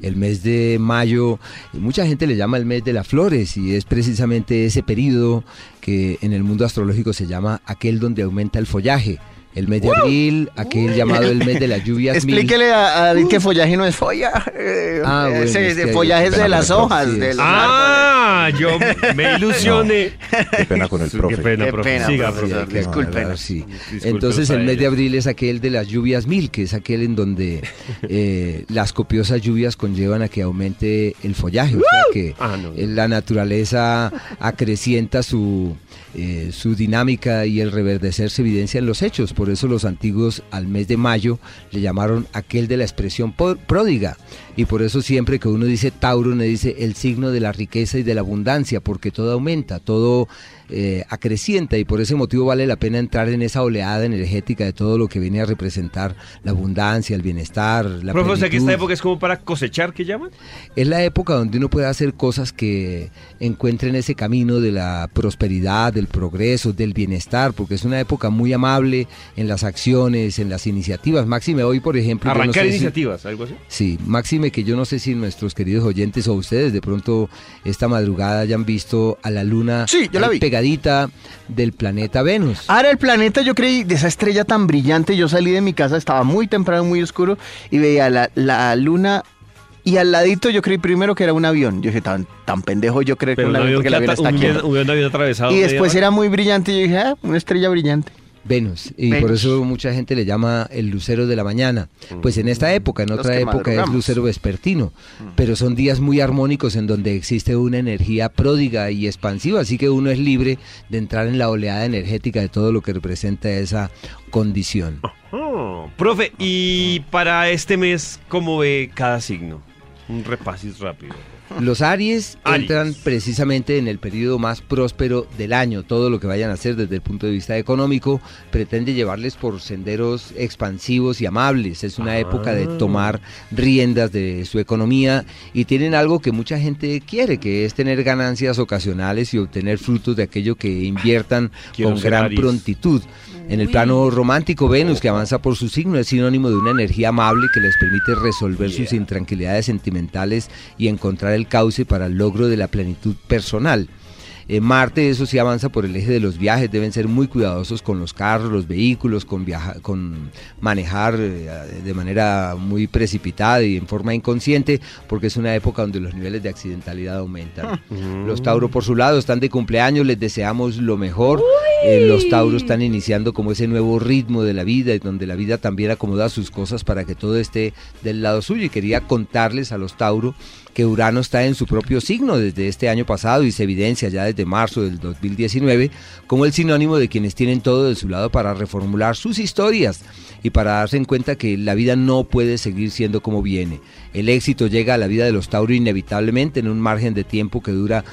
El mes de mayo, mucha gente le llama el mes de las flores y es precisamente ese periodo que en el mundo astrológico se llama aquel donde aumenta el follaje el mes de abril, aquel llamado el mes de las lluvias. Explíquele a, a que follaje no es follaje. Ah, bueno, es follaje es de las hojas. de los ah, yo me ilusioné. Qué pena con el profe. Qué pena, profe. Qué Siga, profe. Disculpen. Sí. Entonces el mes de abril es aquel de las lluvias mil, que es aquel en donde eh, las copiosas lluvias conllevan a que aumente el follaje. O sea que ah, la naturaleza acrecienta su eh, su dinámica y el reverdecer se evidencia en los hechos. Por eso los antiguos al mes de mayo le llamaron aquel de la expresión pródiga. Y por eso siempre que uno dice Tauro, le dice el signo de la riqueza y de la abundancia, porque todo aumenta, todo eh, acrecienta y por ese motivo vale la pena entrar en esa oleada energética de todo lo que viene a representar la abundancia, el bienestar, la Profe, o sea que esta época es como para cosechar, ¿qué llaman? Es la época donde uno puede hacer cosas que encuentren ese camino de la prosperidad, del progreso, del bienestar, porque es una época muy amable en las acciones, en las iniciativas. Máxime hoy, por ejemplo... Arrancar iniciativas, algo así. Sí, máxime que yo no sé si nuestros queridos oyentes o ustedes de pronto esta madrugada hayan visto a la luna sí, yo la vi del planeta Venus. Ahora el planeta, yo creí, de esa estrella tan brillante, yo salí de mi casa, estaba muy temprano, muy oscuro, y veía la, la luna y al ladito yo creí primero que era un avión. Yo dije, tan, tan pendejo yo creo que un avión, porque el avión está aquí. atravesado. Y después era muy brillante y yo dije, ah, una estrella brillante. Venus, y por eso mucha gente le llama el lucero de la mañana. Pues en esta época, en otra época es lucero vespertino, pero son días muy armónicos en donde existe una energía pródiga y expansiva, así que uno es libre de entrar en la oleada energética de todo lo que representa esa condición. Profe, y para este mes, ¿cómo ve cada signo? Un repasis rápido. Los Aries, entran precisamente en el periodo más próspero del año. Todo lo que vayan a hacer desde el punto de vista económico pretende llevarles por senderos expansivos y amables. Es una época de ah. tomar riendas de su economía y tienen algo que mucha gente quiere, que es tener ganancias ocasionales y obtener frutos de aquello que inviertan con gran prontitud. En el plano romántico, Venus, que avanza por su signo, es sinónimo de una energía amable que les permite resolver sus intranquilidades sentimentales y encontrar el cauce para el logro de la plenitud personal. Eh, Marte, eso sí avanza por el eje de los viajes, deben ser muy cuidadosos con los carros, los vehículos, con, con manejar eh, de manera muy precipitada y en forma inconsciente, porque es una época donde los niveles de accidentalidad aumentan. Ah. Los Tauros, por su lado, están de cumpleaños, les deseamos lo mejor. Eh, los Tauros están iniciando como ese nuevo ritmo de la vida, y donde la vida también acomoda sus cosas para que todo esté del lado suyo. Y quería contarles a los Tauros que Urano está en su propio signo desde este año pasado y se evidencia ya desde marzo del 2019 como el sinónimo de quienes tienen todo de su lado para reformular sus historias y para darse en cuenta que la vida no puede seguir siendo como viene. El éxito llega a la vida de los Tauro inevitablemente en un margen de tiempo que dura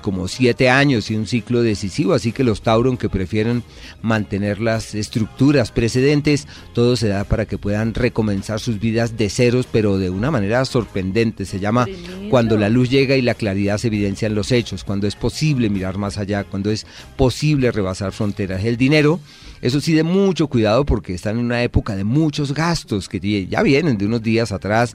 como siete años y un ciclo decisivo, así que los Tauro, aunque prefieren mantener las estructuras precedentes, todo se da para que puedan recomenzar sus vidas de ceros, pero de una manera sorprendente. Se llama cuando la luz llega y la claridad se evidencia en los hechos, cuando es posible mirar más allá, cuando es posible rebasar fronteras. El dinero eso sí, de mucho cuidado porque están en una época de muchos gastos que ya vienen de unos días atrás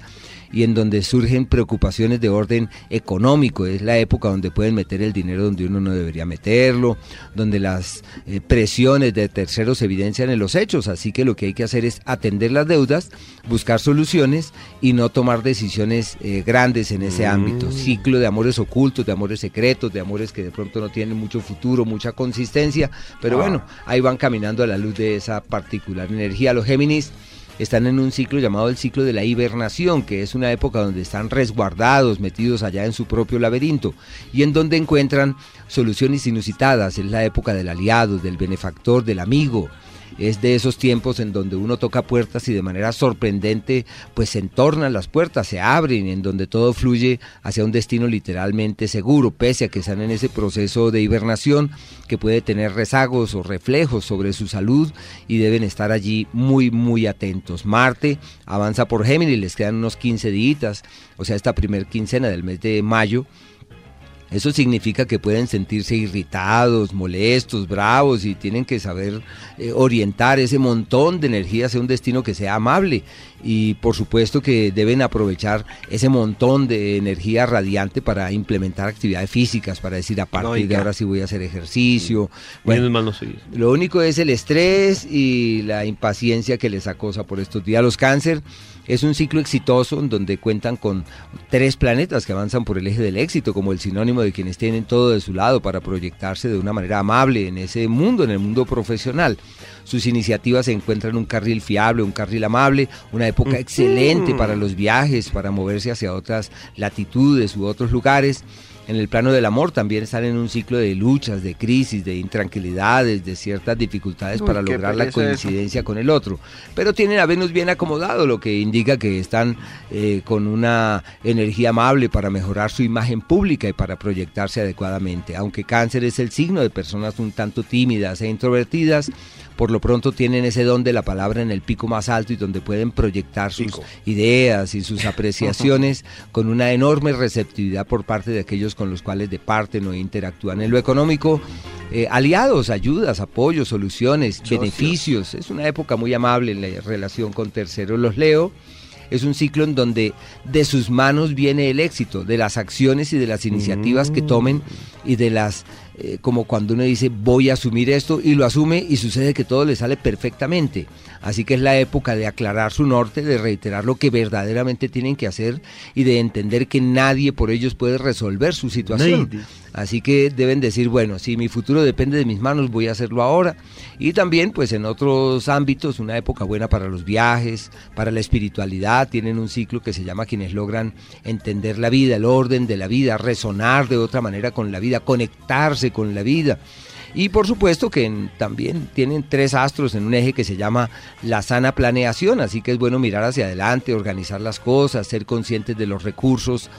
y en donde surgen preocupaciones de orden económico. Es la época donde pueden meter el dinero donde uno no debería meterlo, donde las eh, presiones de terceros se evidencian en los hechos. Así que lo que hay que hacer es atender las deudas, buscar soluciones y no tomar decisiones eh, grandes en ese ámbito. Mm. Ciclo de amores ocultos, de amores secretos, de amores que de pronto no tienen mucho futuro, mucha consistencia. Pero ah. bueno, ahí van caminando a la luz de esa particular energía. Los Géminis están en un ciclo llamado el ciclo de la hibernación, que es una época donde están resguardados, metidos allá en su propio laberinto, y en donde encuentran soluciones inusitadas. Es la época del aliado, del benefactor, del amigo, es de esos tiempos en donde uno toca puertas y de manera sorprendente pues se entornan las puertas, se abren, en donde todo fluye hacia un destino literalmente seguro, pese a que están en ese proceso de hibernación que puede tener rezagos o reflejos sobre su salud y deben estar allí muy muy atentos. Marte avanza por Géminis, les quedan unos 15 días, o sea, esta primer quincena del mes de mayo Eso significa que pueden sentirse irritados, molestos, bravos y tienen que saber eh, orientar ese montón de energía hacia un destino que sea amable. Y por supuesto que deben aprovechar ese montón de energía radiante para implementar actividades físicas, para decir a partir de ahora sí voy a hacer ejercicio. Bueno, no lo único es el estrés y la impaciencia que les acosa por estos días. Los cáncer es un ciclo exitoso en donde cuentan con tres planetas que avanzan por el eje del éxito, como el sinónimo de quienes tienen todo de su lado para proyectarse de una manera amable en ese mundo, en el mundo profesional. Sus iniciativas se encuentran en un carril fiable, un carril amable, una época excelente para los viajes, para moverse hacia otras latitudes u otros lugares en el plano del amor también están en un ciclo de luchas, de crisis, de intranquilidades, de ciertas dificultades para lograr la coincidencia con el otro. Pero tienen a Venus bien acomodado, lo que indica que están eh, con una energía amable para mejorar su imagen pública y para proyectarse adecuadamente. Aunque cáncer es el signo de personas un tanto tímidas e introvertidas, por lo pronto tienen ese don de la palabra en el pico más alto y donde pueden proyectar sus ideas y sus apreciaciones con una enorme receptividad por parte de aquellos con los cuales departen o interactúan. En lo económico, eh, aliados, ayudas, apoyos, soluciones, beneficios. Es una época muy amable en la relación con terceros. Los leo es un ciclo en donde de sus manos viene el éxito, de las acciones y de las iniciativas que tomen y de las eh, como cuando uno dice voy a asumir esto y lo asume y sucede que todo le sale perfectamente. Así que es la época de aclarar su norte, de reiterar lo que verdaderamente tienen que hacer y de entender que nadie por ellos puede resolver su situación. Así que deben decir, bueno, si mi futuro depende de mis manos, voy a hacerlo ahora. Y también, pues en otros ámbitos, una época buena para los viajes, para la espiritualidad, tienen un ciclo que se llama quienes logran entender la vida, el orden de la vida, resonar de otra manera con la vida, conectarse con la vida. Y por supuesto que también tienen tres astros en un eje que se llama la sana planeación, así que es bueno mirar hacia adelante, organizar las cosas, ser conscientes de los recursos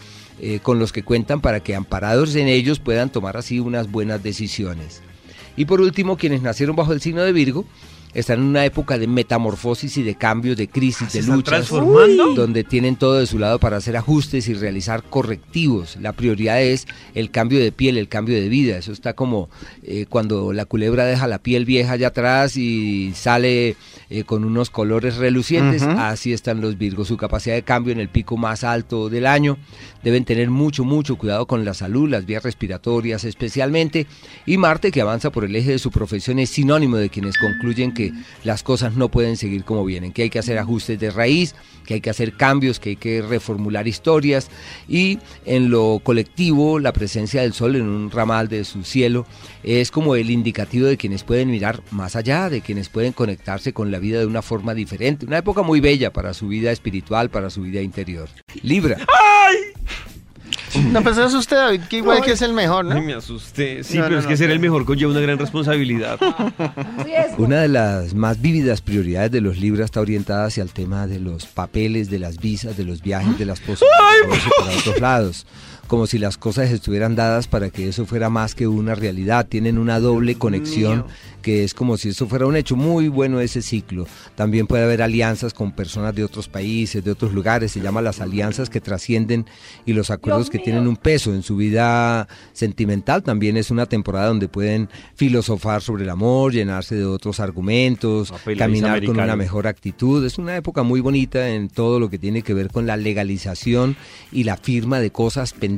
eh, con los que cuentan para que amparados en ellos puedan tomar así unas buenas decisiones. Y por último, quienes nacieron bajo el signo de Virgo, están en una época de metamorfosis y de cambios, de crisis, ah, de luchas, donde tienen todo de su lado para hacer ajustes y realizar correctivos. La prioridad es el cambio de piel, el cambio de vida. Eso está como eh, cuando la culebra deja la piel vieja allá atrás y sale eh, con unos colores relucientes. Así están los Virgos. Su capacidad de cambio en el pico más alto del año. Deben tener mucho, mucho cuidado con la salud, las vías respiratorias especialmente. Y Marte, que avanza por el eje de su profesión, es sinónimo de quienes concluyen que las cosas no pueden seguir como vienen, que hay que hacer ajustes de raíz, que hay que hacer cambios, que hay que reformular historias y en lo colectivo la presencia del sol en un ramal de su cielo es como el indicativo de quienes pueden mirar más allá, de quienes pueden conectarse con la vida de una forma diferente, una época muy bella para su vida espiritual, para su vida interior. Libra. ¡Ay! No, pues se asuste, David, que igual que es el mejor, ¿no? me asusté. Sí, pero es que ser el mejor conlleva una gran responsabilidad. Una de las más vívidas prioridades de los libros está orientada hacia el tema de los papeles, de las visas, de los viajes, de las posibilidades para otros lados como si las cosas estuvieran dadas para que eso fuera más que una realidad. Tienen una doble conexión que es como si eso fuera un hecho muy bueno ese ciclo. También puede haber alianzas con personas de otros países, de otros lugares, se llaman las alianzas que trascienden y los acuerdos que tienen un peso en su vida sentimental. También es una temporada donde pueden filosofar sobre el amor, llenarse de otros argumentos, caminar con una mejor actitud. Es una época muy bonita en todo lo que tiene que ver con la legalización y la firma de cosas pendientes,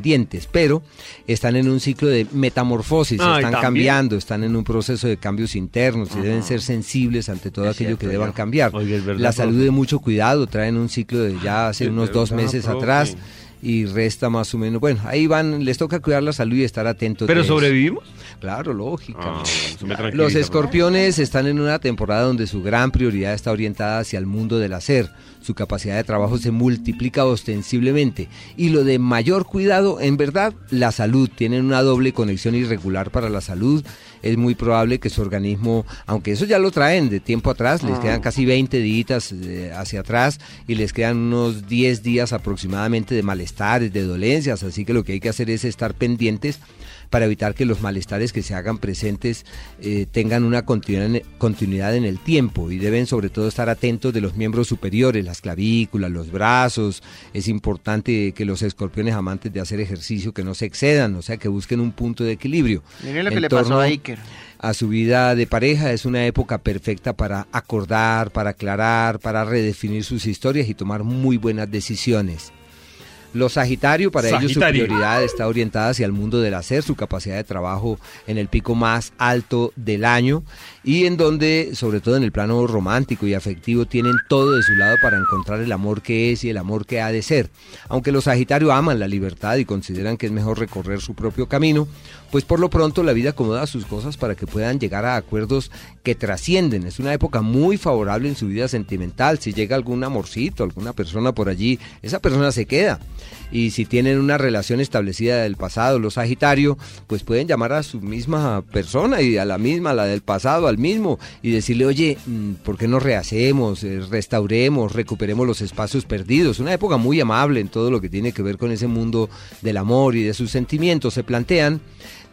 pero están en un ciclo de metamorfosis, están cambiando, están en un proceso de cambios internos y deben ser sensibles ante todo aquello que deban cambiar. la salud de mucho cuidado, traen un ciclo de ya hace unos dos meses atrás y resta más o menos. Bueno, ahí van, les toca cuidar la salud y estar atentos. ¿Pero sobrevivimos? Claro, lógica. Ah, Los escorpiones están en una temporada donde su gran prioridad está orientada hacia el mundo del hacer. Su capacidad de trabajo se multiplica ostensiblemente. Y lo de mayor cuidado, en verdad, la salud. Tienen una doble conexión irregular para la salud es muy probable que su organismo, aunque eso ya lo traen de tiempo atrás, les quedan casi 20 días eh, hacia atrás y les quedan unos 10 días aproximadamente de malestar malestares, de dolencias, así que lo que hay que hacer es estar pendientes para evitar que los malestares que se hagan presentes eh, tengan una continuidad en el tiempo y deben sobre todo estar atentos de los miembros superiores, las clavículas, los brazos. Es importante que los escorpiones amantes de hacer ejercicio que no se excedan, o sea, que busquen un punto de equilibrio. Miren lo que le pasó a Iker a su vida de pareja es una época perfecta para acordar, para aclarar, para redefinir sus historias y tomar muy buenas decisiones. Los Sagitario, para ellos su prioridad está orientada hacia el mundo del hacer, su capacidad de trabajo en el pico más alto del año y en donde, sobre todo en el plano romántico y afectivo, tienen todo de su lado para encontrar el amor que es y el amor que ha de ser. Aunque los Sagitario aman la libertad y consideran que es mejor recorrer su propio camino, pues por lo pronto la vida acomoda sus cosas para que puedan llegar a acuerdos que trascienden. Es una época muy favorable en su vida sentimental. Si llega algún amorcito, alguna persona por allí, esa persona se queda y si tienen una relación establecida del pasado, los Sagitario, pues pueden llamar a su misma persona y a la misma, a la del pasado, al mismo, y decirle, oye, mm, ¿por qué no rehacemos, eh, restauremos, recuperemos los espacios perdidos? Una época muy amable en todo lo que tiene que ver con ese mundo del amor y de sus sentimientos. Se plantean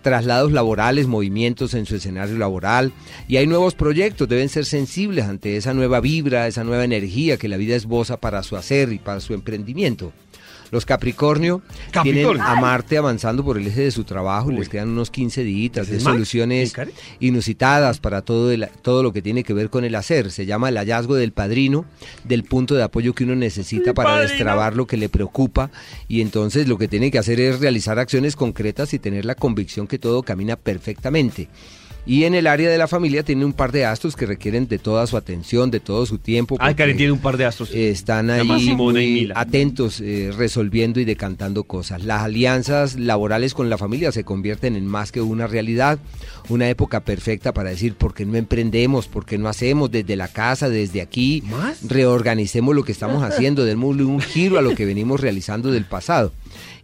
traslados laborales, movimientos en su escenario laboral y hay nuevos proyectos, deben ser sensibles ante esa nueva vibra, esa nueva energía que la vida esboza para su hacer y para su emprendimiento. Los Capricornio, tienen a Marte avanzando por el eje de su trabajo y les quedan unos 15 días de soluciones inusitadas para todo, todo lo que tiene que ver con el hacer. Se llama el hallazgo del padrino, del punto de apoyo que uno necesita para destrabar lo que le preocupa. Y entonces lo que tiene que hacer es realizar acciones concretas y tener la convicción que todo camina perfectamente. Y en el área de la familia tiene un par de astros que requieren de toda su atención, de todo su tiempo. Ah, Karen tiene un par de astros. Están ahí muy atentos, eh, resolviendo y decantando cosas. Las alianzas laborales con la familia se convierten en más que una realidad, una época perfecta para decir por qué no emprendemos, por qué no hacemos desde la casa, desde aquí, reorganicemos lo que estamos haciendo, démosle un giro a lo que venimos realizando del pasado.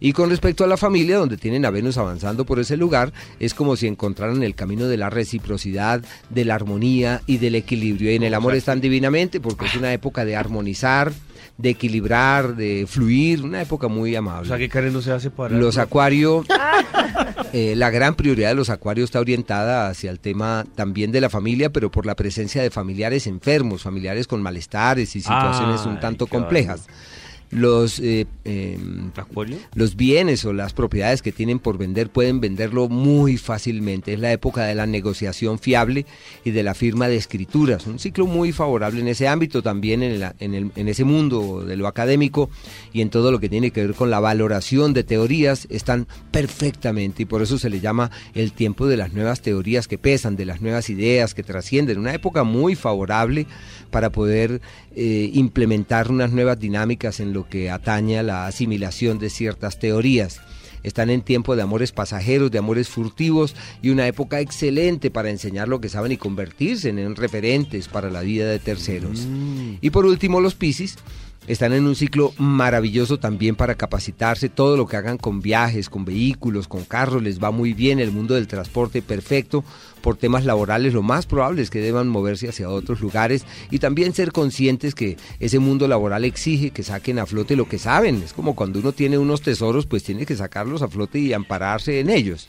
Y con respecto a la familia, donde tienen a Venus avanzando por ese lugar, es como si encontraran el camino de la reciprocidad, de la armonía y del equilibrio. Y en el amor están divinamente porque es una época de armonizar, de equilibrar, de fluir, una época muy amable. O sea que Karen no se hace para... Los acuarios, eh, la gran prioridad de los acuarios está orientada hacia el tema también de la familia, pero por la presencia de familiares enfermos, familiares con malestares y situaciones un tanto complejas los, eh, em, los bienes o las propiedades que tienen por vender pueden venderlo muy fácilmente. Es la época de la negociación fiable y de la firma de escrituras. Un ciclo muy favorable en ese ámbito, también en, en, el, en ese mundo de lo académico y en todo lo que tiene que ver con la valoración de teorías, están perfectamente y por eso se le llama el tiempo de las nuevas teorías que pesan, de las nuevas ideas que trascienden. Una época muy favorable para poder eh, implementar unas nuevas dinámicas en lo que atañe a la asimilación de ciertas teorías. Están en tiempo de amores pasajeros, de amores furtivos y una época excelente para enseñar lo que saben y convertirse en referentes para la vida de terceros. Mm. Y por último, los Piscis están en un ciclo maravilloso también para capacitarse. Todo lo que hagan con viajes, con vehículos, con carros, les va muy bien. El mundo del transporte perfecto. Por temas laborales, lo más probable es que deban moverse hacia otros lugares y también ser conscientes que ese mundo laboral exige que saquen a flote lo que saben. Es como cuando uno tiene unos tesoros, pues tiene que sacarlos a flote y ampararse en ellos.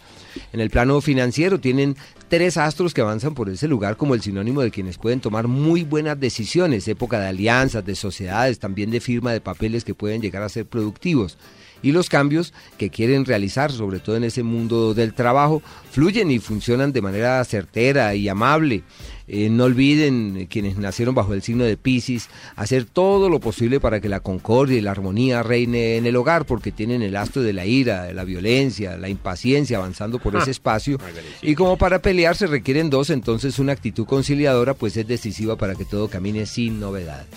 En el plano financiero tienen tres astros que avanzan por ese lugar como el sinónimo de quienes pueden tomar muy buenas decisiones, época de alianzas, de sociedades, también de firma de papeles que pueden llegar a ser productivos y los cambios que quieren realizar, sobre todo en ese mundo del trabajo, fluyen y funcionan de manera certera y amable. Eh, no olviden, quienes nacieron bajo el signo de Pisces, hacer todo lo posible para que la concordia y la armonía reine en el hogar, porque tienen el astro de la ira, de la violencia, la impaciencia avanzando por ese espacio. Y como para pelear se requieren dos, entonces una actitud conciliadora pues es decisiva para que todo camine sin novedad.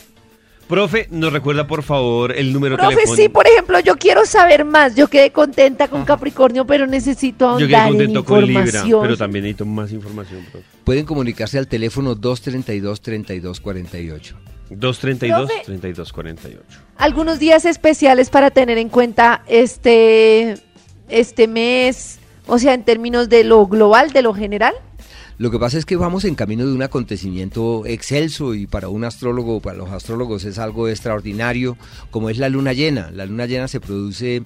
Profe, nos recuerda por favor el número Profe, sí, por ejemplo, yo quiero saber más. Yo quedé contenta con Capricornio, pero necesito ahondar Yo quedé contento con Libra, pero también necesito más información, profe. Pueden comunicarse al teléfono 232-3248. 232-3248. Algunos días especiales para tener en cuenta este, este mes, o sea, en términos de lo global, de lo general. Lo que pasa es que vamos en camino de un acontecimiento excelso y para un astrólogo, para los astrólogos es algo extraordinario, como es la luna llena. La luna llena se produce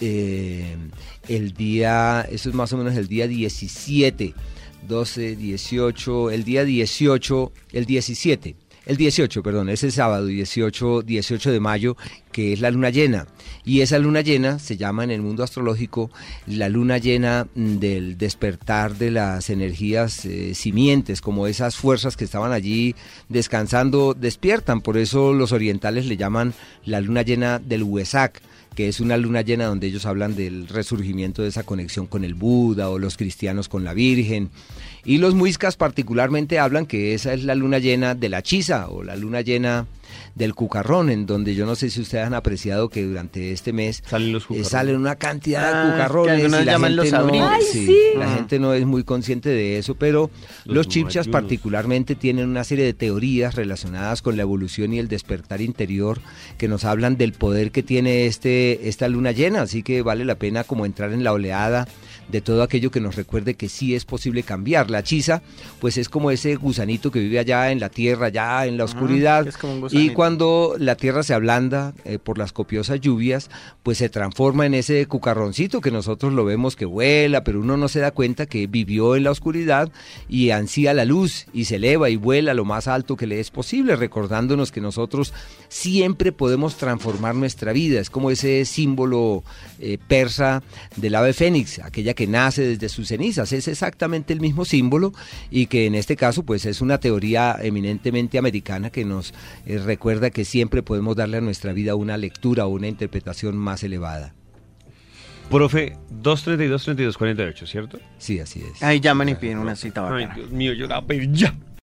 eh, el día, eso es más o menos el día 17, 12, 18, el día 18, el 17 el 18, perdón, ese sábado 18, 18 de mayo, que es la luna llena. Y esa luna llena se llama en el mundo astrológico la luna llena del despertar de las energías eh, simientes, como esas fuerzas que estaban allí descansando, despiertan. Por eso los orientales le llaman la luna llena del Huesac que es una luna llena donde ellos hablan del resurgimiento de esa conexión con el Buda o los cristianos con la Virgen. Y los muiscas particularmente hablan que esa es la luna llena de la chisa o la luna llena del cucarrón, en donde yo no sé si ustedes han apreciado que durante este mes salen, los eh, salen una cantidad de ah, cucarrones y la, gente, los no, la ah. gente no es muy consciente de eso, pero los, chipchas particularmente tienen una serie de teorías relacionadas con la evolución y el despertar interior que nos hablan del poder que tiene este esta luna llena, así que vale la pena como entrar en la oleada de todo aquello que nos recuerde que sí es posible cambiar. La chisa, pues es como ese gusanito que vive allá en la tierra, allá en la ah, oscuridad. y cuando la tierra se ablanda eh, por las copiosas lluvias, pues se transforma en ese cucarroncito que nosotros lo vemos que vuela, pero uno no se da cuenta que vivió en la oscuridad y ansía la luz y se eleva y vuela lo más alto que le es posible, recordándonos que nosotros siempre podemos transformar nuestra vida. Es como ese símbolo eh, persa del ave fénix, aquella que nace desde sus cenizas. Es exactamente el mismo símbolo y que en este caso pues es una teoría eminentemente americana que nos eh, recuerda que siempre podemos darle a nuestra vida una lectura o una interpretación más elevada. Profe, 232-3248, ¿cierto? Sí, así es. Ahí llaman y piden una cita Ay, Dios mío, yo la pedí ya.